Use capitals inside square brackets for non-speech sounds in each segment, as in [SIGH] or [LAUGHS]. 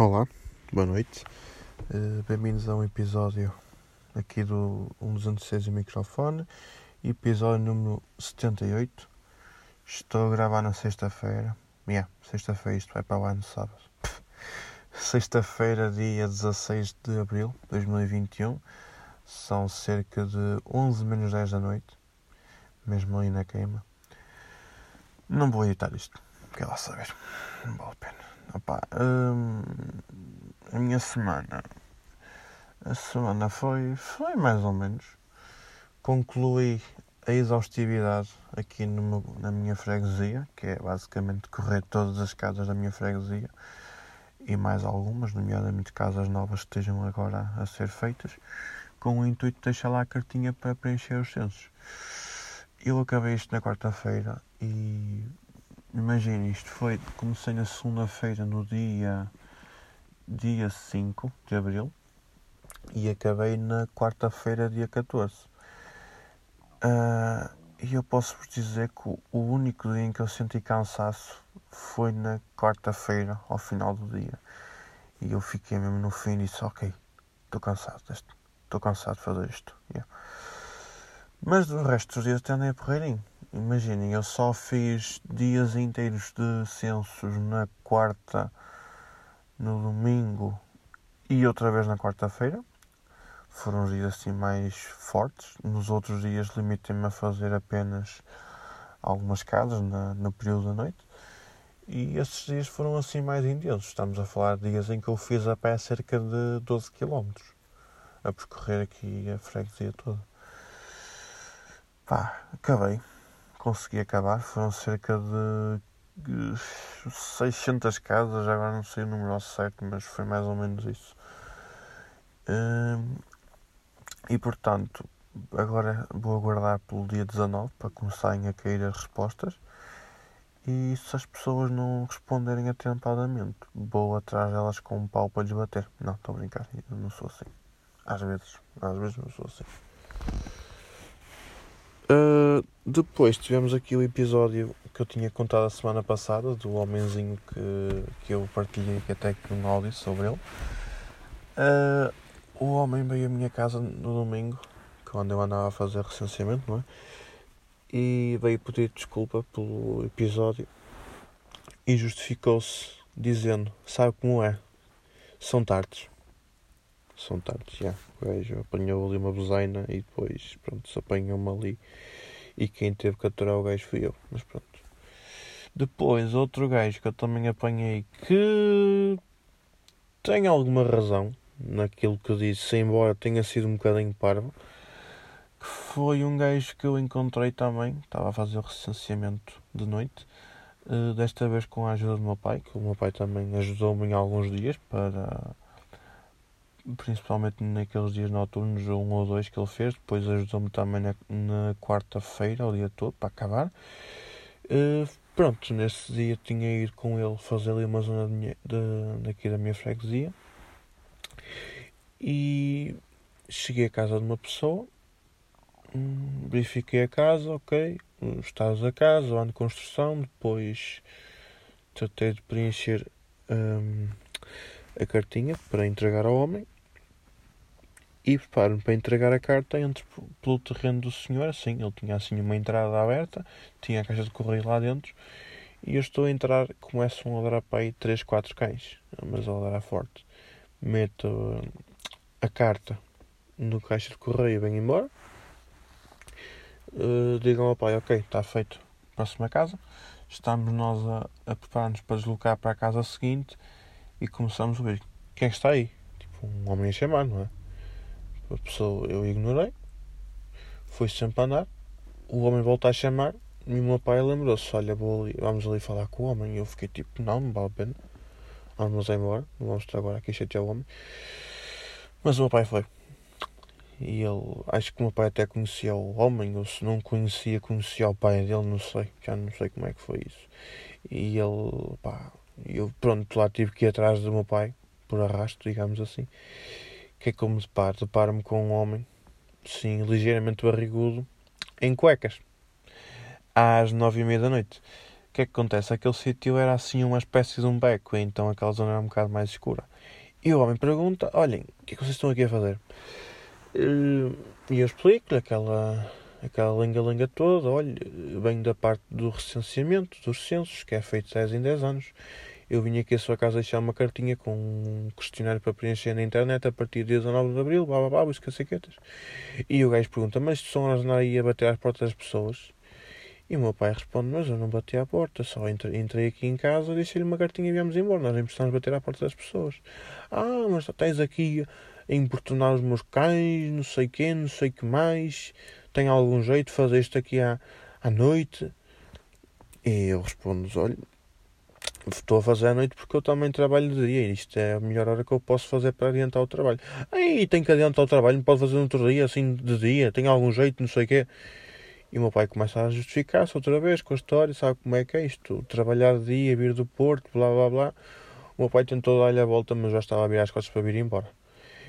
Olá, boa noite. Uh, Bem-vindos a um episódio aqui do 116 um microfone, episódio número 78. Estou a gravar na sexta-feira. Yeah, sexta-feira, isto vai para o ano sábado. [LAUGHS] Sexta-feira, dia 16 de abril de 2021. São cerca de 11 menos 10 da noite, mesmo ali na queima. Não vou editar isto, quer lá saber, não vale a pena. Opa, hum, a minha semana. A semana foi, foi mais ou menos. Concluí a exaustividade aqui meu, na minha freguesia, que é basicamente correr todas as casas da minha freguesia e mais algumas, nomeadamente casas novas que estejam agora a ser feitas, com o intuito de deixar lá a cartinha para preencher os censos. Eu acabei isto na quarta-feira e Imagine, isto foi, comecei na segunda-feira no dia, dia 5 de Abril e acabei na quarta-feira, dia 14. Uh, ah, e eu posso vos dizer que o único dia em que eu senti cansaço foi na quarta-feira, ao final do dia. E eu fiquei mesmo no fim e disse, ok, estou cansado deste, estou cansado de fazer isto. Yeah. Mas do resto dos dias até andei a porreirinho. Imaginem, eu só fiz dias inteiros de censos na quarta, no domingo e outra vez na quarta-feira. Foram os dias assim mais fortes. Nos outros dias limitei-me a fazer apenas algumas casas na, no período da noite. E esses dias foram assim mais intensos. Estamos a falar de dias em que eu fiz a pé cerca de 12 km a percorrer aqui a freguesia toda. Pá, acabei consegui acabar. Foram cerca de 600 casas, agora não sei o número certo, mas foi mais ou menos isso. Hum, e portanto, agora vou aguardar pelo dia 19 para começarem a cair as respostas. E se as pessoas não responderem atempadamente, vou atrás delas com um pau para lhes bater. Não, estou a brincar, eu não sou assim. Às vezes, às vezes não sou assim. Uh, depois tivemos aqui o episódio que eu tinha contado a semana passada do homenzinho que, que eu partilhei que até que um áudio sobre ele. Uh, o homem veio à minha casa no domingo, quando eu andava a fazer recenseamento, não é? E veio pedir desculpa pelo episódio e justificou-se dizendo: Sabe como é? São tardes. São tardes, já. O gajo apanhou ali uma bozaina e depois, pronto, se apanhou-me ali. E quem teve que aturar o gajo fui eu. Mas pronto. Depois, outro gajo que eu também apanhei que tem alguma razão naquilo que disse, embora tenha sido um bocadinho parvo, que foi um gajo que eu encontrei também, estava a fazer o recenseamento de noite, uh, desta vez com a ajuda do meu pai, que o meu pai também ajudou-me em alguns dias para principalmente naqueles dias noturnos, um ou dois que ele fez. Depois ajudou-me também na, na quarta-feira, o dia todo, para acabar. Uh, pronto, nesse dia tinha ido com ele fazer ali uma zona de, minha, de, daqui da minha freguesia. E cheguei à casa de uma pessoa, hum, verifiquei a casa, ok, estados da casa, o ano de construção, depois tratei de preencher hum, a cartinha para entregar ao homem e preparo-me para entregar a carta, entro pelo terreno do senhor, assim, ele tinha assim uma entrada aberta, tinha a caixa de correio lá dentro, e eu estou a entrar, começam a ladrar para aí 3, 4 cães, mas a ladrar forte. Meto uh, a carta no caixa de correio e venho embora. Uh, digam ao pai, ok, está feito, próxima casa. Estamos nós a, a preparar-nos para deslocar para a casa seguinte e começamos a ver quem é está aí. Tipo, um homem a chamar, não é? A pessoa eu ignorei, foi sempre a andar. O homem volta a chamar e o meu pai lembrou-se: Olha, vou ali, vamos ali falar com o homem. E eu fiquei tipo: Não, não vale a pena. Vamos embora, não vamos estar agora aqui chatear o homem. Mas o meu pai foi. E ele, acho que o meu pai até conhecia o homem, ou se não conhecia, conhecia o pai dele, não sei, já não sei como é que foi isso. E ele, pá, eu pronto, lá tive que ir atrás do meu pai, por arrasto, digamos assim que é me deparo? Deparo-me com um homem, sim, ligeiramente barrigudo, em cuecas, às nove e meia da noite. O que é que acontece? Aquele sítio era assim uma espécie de um beco, então aquela zona era um bocado mais escura. E o homem pergunta: Olhem, o que é que vocês estão aqui a fazer? Eh, e eu explico-lhe aquela, aquela linga-linga toda. Olha, venho da parte do recenseamento, dos censos, que é feito 10 em 10 anos. Eu vim aqui à sua casa deixar uma cartinha com um questionário para preencher na internet a partir de 19 de Abril, blá blá blá, os cacequetas. E o gajo pergunta: Mas horas de andar aí a bater às portas das pessoas? E o meu pai responde: Mas eu não bati à porta, só entrei, entrei aqui em casa, deixei-lhe uma cartinha e viemos embora. Nós nem precisamos bater à porta das pessoas. Ah, mas estás aqui a importunar os meus cães, não sei quê, não sei que mais. Tem algum jeito de fazer isto aqui à, à noite? E eu respondo: Olha, estou a fazer à noite porque eu também trabalho de dia. E isto é a melhor hora que eu posso fazer para adiantar o trabalho. Aí tem que adiantar o trabalho, não pode fazer no outro dia, assim de dia, tem algum jeito, não sei o quê. E o meu pai começa a justificar-se outra vez com a história, sabe como é que é isto? Trabalhar de dia, vir do Porto, blá blá blá. O meu pai tentou dar-lhe a volta, mas já estava a virar as costas para vir embora.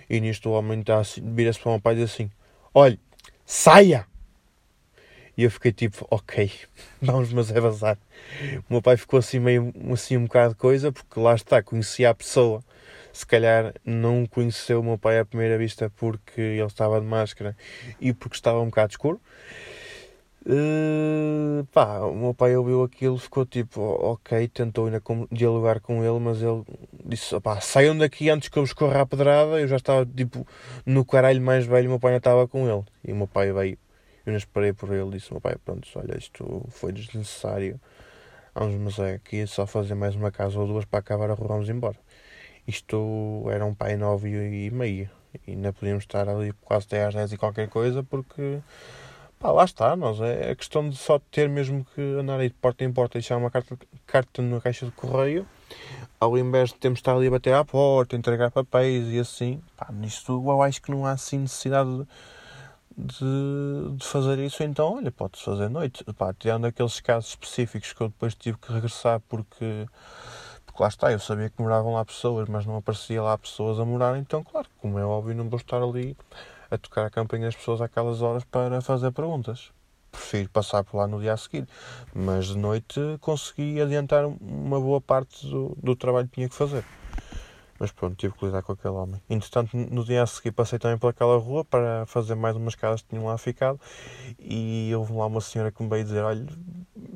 E nisto o homem está assim, vira-se para o meu pai e diz assim: Olhe, saia! E eu fiquei tipo, ok, [LAUGHS] vamos, mas é vazar. O meu pai ficou assim meio assim um bocado de coisa, porque lá está, conhecia a pessoa. Se calhar não conheceu o meu pai à primeira vista porque ele estava de máscara e porque estava um bocado escuro. Uh, pá, o meu pai ouviu aquilo, ficou tipo, ok, tentou ainda dialogar com ele, mas ele disse, pá, saiam daqui antes que eu vos corra a pedrada. Eu já estava tipo no caralho mais velho, o meu pai ainda estava com ele. E o meu pai veio, eu não esperei por ele, disse, meu pai, pronto, olha, isto foi desnecessário. Vamos, mas é aqui só fazer mais uma casa ou duas para acabar a rua, vamos embora. Isto era um pai nove e meio, e ainda podíamos estar ali quase até às 10 e qualquer coisa, porque Pá, lá está, nós. É, é questão de só ter mesmo que andar aí de porta em porta e deixar uma carta, carta na caixa de correio, ao invés de termos de estar ali a bater à porta, entregar papéis e assim. Pá, nisto eu acho que não há assim necessidade de, de fazer isso. Então, olha, pode-se fazer noite. Pá, tirando aqueles casos específicos que eu depois tive que regressar porque. Porque lá está, eu sabia que moravam lá pessoas, mas não aparecia lá pessoas a morar, então, claro, como é óbvio, não vou estar ali a tocar a campainha das pessoas àquelas horas para fazer perguntas. Prefiro passar por lá no dia a seguir, mas de noite consegui adiantar uma boa parte do, do trabalho que tinha que fazer. Mas pronto, tive que lidar com aquele homem. Entretanto, no dia a seguir passei também pelaquela rua para fazer mais umas casas que tinham lá ficado e houve lá uma senhora que me veio dizer, olha,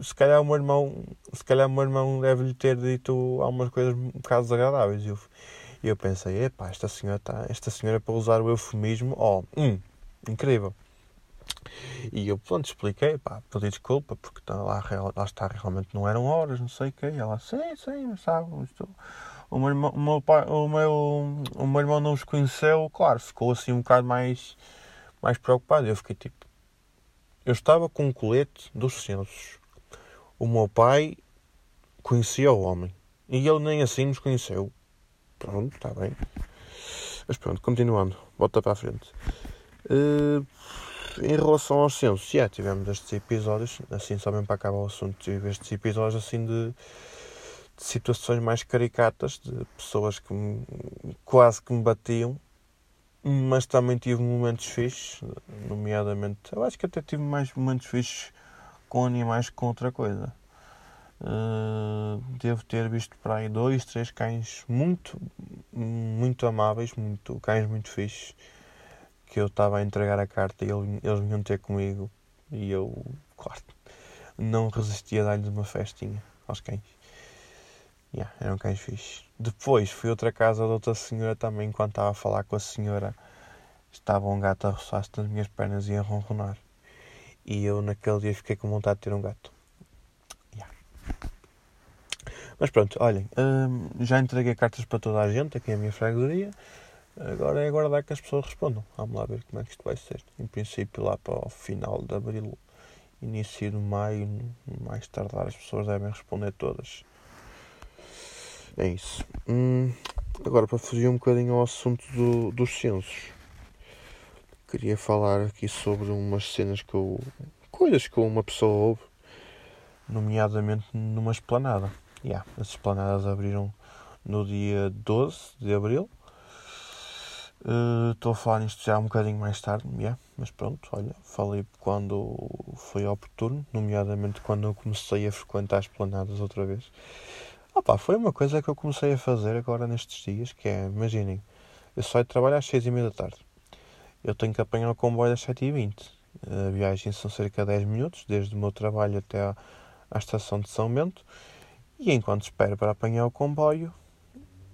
se calhar o meu irmão, se calhar o meu irmão deve-lhe ter dito algumas coisas um bocado desagradáveis. E eu, eu pensei, epá, esta senhora, tá, esta senhora para usar o eufemismo, ó, oh, hum, incrível. E eu, pronto, expliquei, pá, pedi desculpa, porque tá lá, lá está, realmente não eram horas, não sei o quê. E ela, sim, sim, sabe, isto, o, meu irmão, o, meu pai, o, meu, o meu irmão não os conheceu, claro, ficou assim um bocado mais, mais preocupado. Eu fiquei tipo, eu estava com um colete dos censos. O meu pai conhecia o homem. E ele nem assim nos conheceu. Pronto, está bem. Mas pronto, continuando. Volta para a frente. Uh, em relação aos censos, já tivemos estes episódios, assim só mesmo para acabar o assunto, tive estes episódios assim de situações mais caricatas, de pessoas que me, quase que me batiam, mas também tive momentos fixes, nomeadamente, eu acho que até tive mais momentos fixes com animais que com outra coisa. Uh, devo ter visto para aí dois, três cães muito, muito amáveis, muito, cães muito fixes, que eu estava a entregar a carta e eles vinham ter comigo e eu, claro, não resistia a dar-lhes uma festinha aos cães. Yeah, eram cães fixes. Depois fui a outra casa de outra senhora também, enquanto estava a falar com a senhora, estava um gato a roçar-se nas minhas pernas e a ronronar. E eu naquele dia fiquei com vontade de ter um gato. Mas pronto, olhem, hum, já entreguei cartas para toda a gente aqui na minha freguesia. Agora é aguardar que as pessoas respondam. Vamos lá ver como é que isto vai ser. Em princípio, lá para o final de abril, início de maio, mais tardar, as pessoas devem responder todas. É isso. Hum, agora, para fugir um bocadinho ao assunto do, dos censos, queria falar aqui sobre umas cenas que eu. coisas que uma pessoa ouve, nomeadamente numa esplanada yeah, as esplanadas abriram no dia 12 de abril. Estou uh, a falar nisto já um bocadinho mais tarde, yeah, mas pronto, olha, falei quando foi oportuno, nomeadamente quando eu comecei a frequentar as planadas outra vez. Opa, foi uma coisa que eu comecei a fazer agora nestes dias, que é, imaginem, eu saio de trabalho às 6 e meia da tarde. Eu tenho que apanhar o comboio às 7 e 20 A viagem são cerca de 10 minutos, desde o meu trabalho até à, à estação de São Bento. E enquanto espero para apanhar o comboio,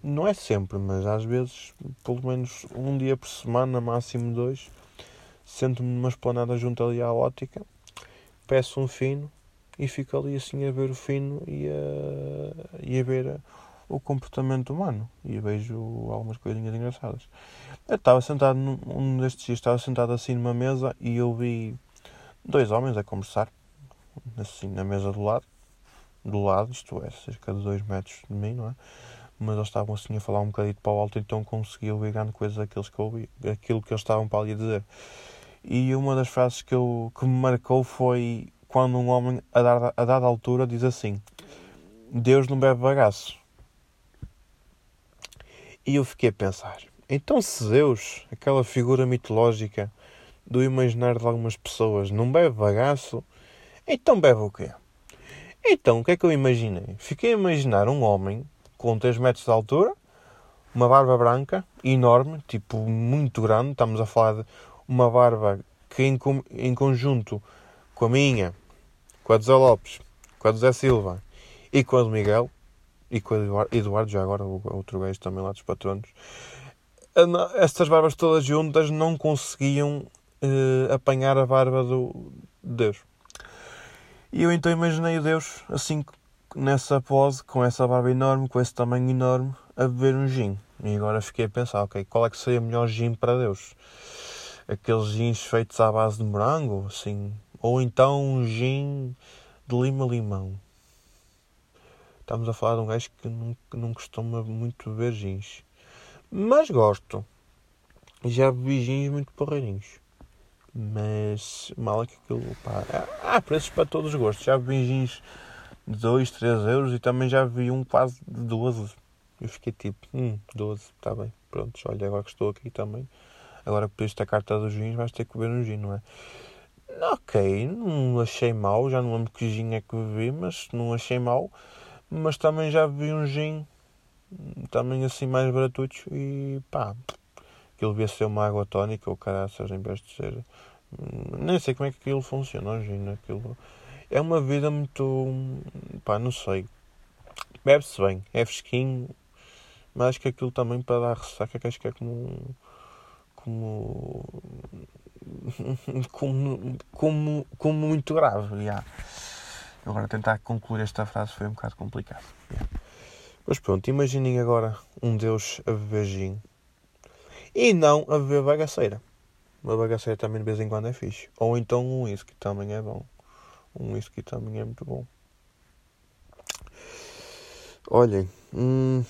não é sempre, mas às vezes, pelo menos um dia por semana, máximo dois, sento-me numa esplanada junto ali à ótica, peço um fino e fico ali assim a ver o fino e a, e a ver o comportamento humano e vejo algumas coisinhas engraçadas. Eu estava sentado num um destes dias, estava sentado assim numa mesa e eu vi dois homens a conversar, assim na mesa do lado, do lado, isto é, cerca de dois metros de mim, não é? mas eles estavam assim a falar um bocadinho para o alto, então consegui ouvir grande coisa daqueles que ouvi, aquilo que eles estavam para ali a dizer. E uma das frases que, eu, que me marcou foi quando um homem, a dada, a dada altura, diz assim: Deus não bebe bagaço. E eu fiquei a pensar: então, se Deus, aquela figura mitológica do imaginário de algumas pessoas, não bebe bagaço, então bebe o quê? Então, o que é que eu imaginei? Fiquei a imaginar um homem com 3 metros de altura, uma barba branca, enorme, tipo muito grande. Estamos a falar de uma barba que, em, em conjunto com a minha, com a Zé Lopes, com a Zé Silva e com a do Miguel, e com a Eduardo, já agora, outro gajo também lá dos patronos, estas barbas todas juntas não conseguiam uh, apanhar a barba do Deus. E eu então imaginei o Deus assim nessa pose, com essa barba enorme, com esse tamanho enorme, a beber um gin. E agora fiquei a pensar, ok, qual é que seria o melhor gin para Deus? Aqueles gins feitos à base de morango, assim, ou então um gin de lima-limão. Estamos a falar de um gajo que não, que não costuma muito beber gins. Mas gosto. Já bebi gins muito porreirinhos. Mas mal é que aquilo, pá, há preços para todos os gostos. Já bebi gins de 2, 3 euros e também já vi um quase de 12. Eu fiquei tipo, hum, 12, está bem, pronto, olha, agora que estou aqui também, agora que pediste a carta dos gins, vais ter que beber um gin, não é? Ok, não achei mal, já não lembro que gin é que bebi, mas não achei mal, mas também já bebi um gin, também assim mais gratuito e pá, aquilo devia ser uma água tónica ou caraças em vez de ser. Hum, nem sei como é que aquilo funciona, o gin, aquilo é uma vida muito. pá, não sei. Bebe-se bem, é fresquinho, mas acho que aquilo também para dar ressaca, que acho que é como. como. Como, como, muito grave. Yeah. Agora tentar concluir esta frase foi um bocado complicado. Yeah. Mas pronto, imaginem agora um Deus a beber gin e não a beber bagaceira. Uma bagaceira também de vez em quando é fixe. Ou então um whisky também é bom. Um whisky também é muito bom. Olhem, hum,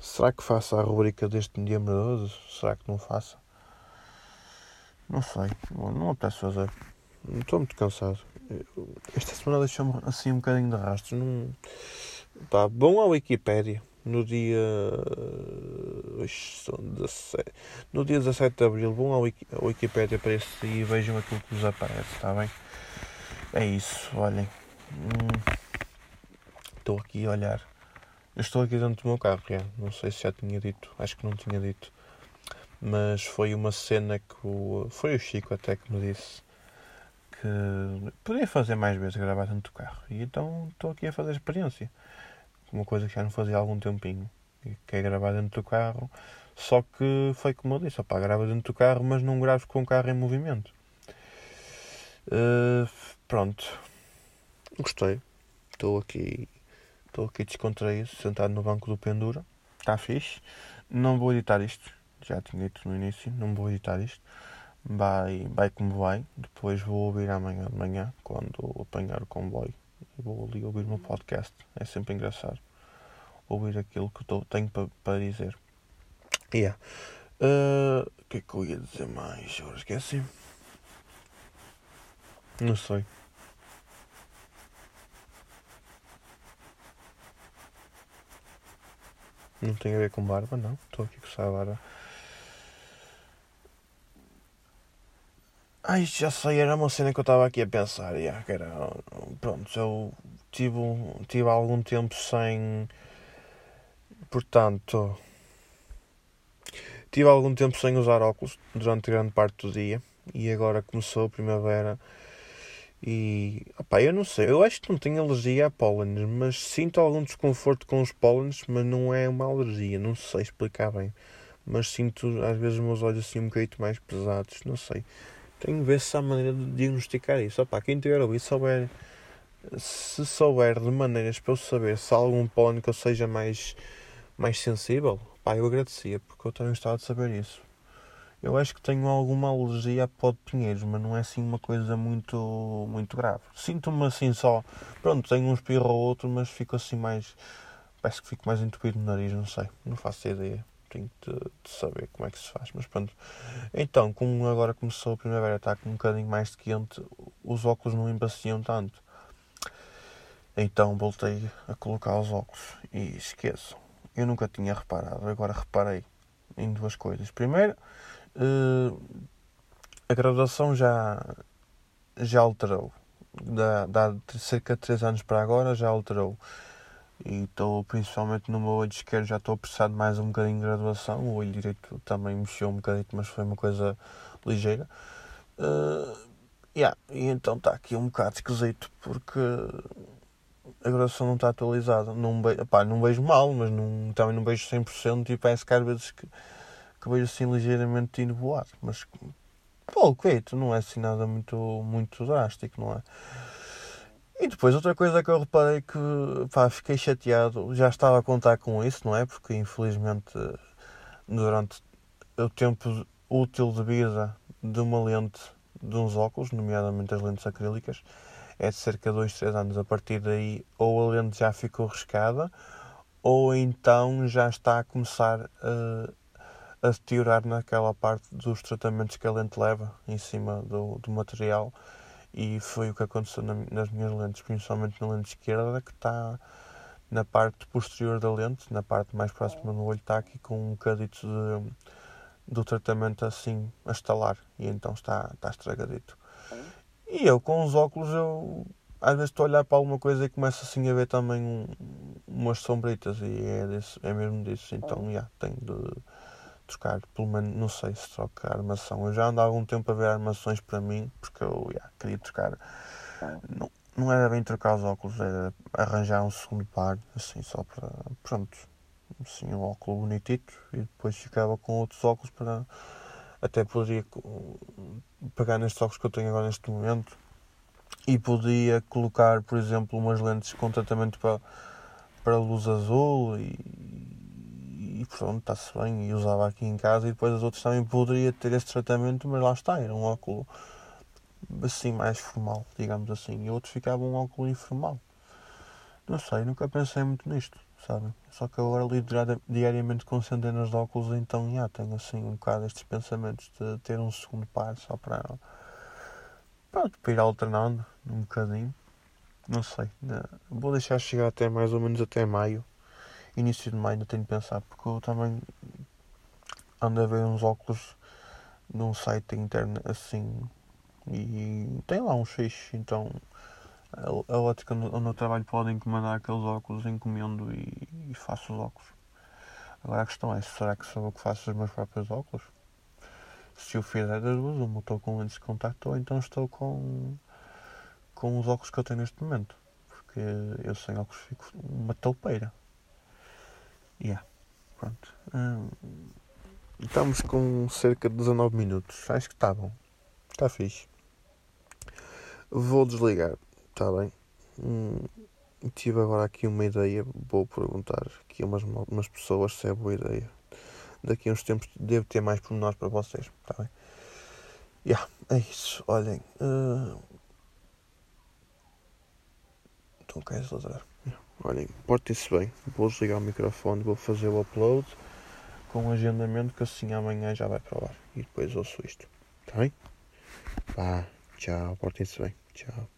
será que faço a rubrica deste dia amoroso? Será que não faço? Não sei, não apetece fazer. Estou muito cansado. Esta semana deixou-me assim um bocadinho de rastro. Não... Pá, bom à Wikipédia. No dia. No dia 17 de Abril, vão à Wikipédia para esse e vejam aquilo que vos aparece, está bem? É isso, olhem. Hum, estou aqui a olhar. Eu estou aqui dentro do meu carro, já. não sei se já tinha dito, acho que não tinha dito. Mas foi uma cena que o, foi o Chico até que me disse que podia fazer mais vezes gravar do carro. E então estou aqui a fazer experiência. Uma coisa que já não fazia há algum tempinho. Que é gravar dentro do carro. Só que foi como eu disse, opá, grava dentro do carro, mas não gravo com o carro em movimento. Uh, pronto. Gostei. Estou aqui. Estou aqui descontraído, sentado no banco do Pendura. Está fixe. Não vou editar isto. Já tinha dito no início. Não vou editar isto. Vai, vai como vai. Depois vou ouvir amanhã de manhã, quando apanhar o comboio. Vou ali ouvir o meu podcast. É sempre engraçado. Ouvir aquilo que eu tenho para, para dizer. Yeah. Uh, o que é que eu ia dizer mais? Agora esqueci. Não sei. Não tem a ver com barba, não. Estou aqui com essa barba. Ai, já sei, era uma cena que eu estava aqui a pensar, yeah, que era, pronto, eu tive, tive algum tempo sem, portanto, tive algum tempo sem usar óculos durante grande parte do dia e agora começou a primavera e, opá, eu não sei, eu acho que não tenho alergia a pólenes, mas sinto algum desconforto com os pólenes, mas não é uma alergia, não sei explicar bem, mas sinto às vezes os meus olhos assim um bocadinho mais pesados, não sei. Tenho que ver se há maneira de diagnosticar isso. Opa, quem tiver ouvido, souber, se souber de maneiras para eu saber se há algum pólen que eu seja mais, mais sensível, pá, eu agradecia, porque eu também gostava de saber isso. Eu acho que tenho alguma alergia a pó de pinheiros, mas não é assim uma coisa muito, muito grave. Sinto-me assim só. Pronto, tenho um espirro ou outro, mas fico assim mais. Parece que fico mais entupido no nariz, não sei. Não faço ideia tenho de, de, saber como é que se faz. Mas pronto. Então, como agora começou a primavera, está com um bocadinho mais quente, os óculos não embaciam tanto. Então voltei a colocar os óculos e esqueço. Eu nunca tinha reparado, agora reparei em duas coisas. Primeiro, uh, a graduação já, já alterou. Da, da cerca de 3 anos para agora já alterou e estou principalmente no meu olho esquerdo já estou a precisar de mais um bocadinho de graduação. O olho direito também mexeu um bocadinho mas foi uma coisa ligeira. Uh, yeah, e então está aqui um bocado esquisito porque a graduação não está atualizada. Não, be pá, não vejo mal mas não, também não vejo 100% e parece que às vezes que, que vejo assim ligeiramente inovoado mas pouco, eito, não é assim nada muito, muito drástico não é e depois outra coisa que eu reparei que pá, fiquei chateado, já estava a contar com isso, não é? Porque infelizmente durante o tempo útil de vida de uma lente de uns óculos, nomeadamente as lentes acrílicas, é de cerca de 2, 3 anos. A partir daí ou a lente já ficou riscada ou então já está a começar a, a deteriorar naquela parte dos tratamentos que a lente leva em cima do, do material e foi o que aconteceu nas minhas lentes, principalmente na lente esquerda, que está na parte posterior da lente, na parte mais próxima do olho, está aqui com um bocadito de, do tratamento assim a estalar. E então está, está estragadito. E eu com os óculos eu às vezes estou a olhar para alguma coisa e começo assim a ver também um, umas sombritas. E é, desse, é mesmo disso, então já yeah, tenho de trocar, pelo menos, não sei se troca a armação. Eu já ando há algum tempo a ver armações para mim, porque eu yeah, queria trocar. Não, não era bem trocar os óculos, era arranjar um segundo par, assim, só para. Pronto, assim, um óculos bonitito e depois ficava com outros óculos para. Até poderia pegar nestes óculos que eu tenho agora neste momento e podia colocar, por exemplo, umas lentes com tratamento para, para luz azul e, e pronto, está-se bem. E usava aqui em casa e depois as outras também poderia ter esse tratamento, mas lá está, era um óculo assim mais formal, digamos assim. E outros ficavam um óculo informal. Não sei, nunca pensei muito nisto, sabe? Só que agora lido diariamente com centenas de óculos, então já tenho assim um bocado estes pensamentos de ter um segundo par só para, pronto, para ir alternando um bocadinho. Não sei, né? vou deixar chegar até mais ou menos até maio início de maio tenho de pensar, porque eu também ando a ver uns óculos num site interno assim e tem lá um fixe, então a, a ótica onde eu trabalho pode encomendar aqueles óculos, encomendo e, e, faço os óculos. Agora a questão é, será que sou eu que faço os meus próprios óculos? Se eu fizer das duas, uma estou com lentes de contacto ou então estou com, com os óculos que eu tenho neste momento. Porque eu sem óculos fico uma toupeira. Yeah. Pronto. Estamos com cerca de 19 minutos. Acho que está bom. Está fixe. Vou desligar. Está bem? Hum, tive agora aqui uma ideia. Vou perguntar aqui a umas, umas pessoas se é boa ideia. Daqui a uns tempos devo ter mais pormenores para vocês. Está bem? Yeah, é isso. Olhem. Uh... Então queres ladrar? Olhem, portem-se bem. Vou desligar o microfone, vou fazer o upload com um agendamento que assim amanhã já vai para lá. E depois ouço isto. Está bem? Pá, tchau, portem-se bem. Tchau.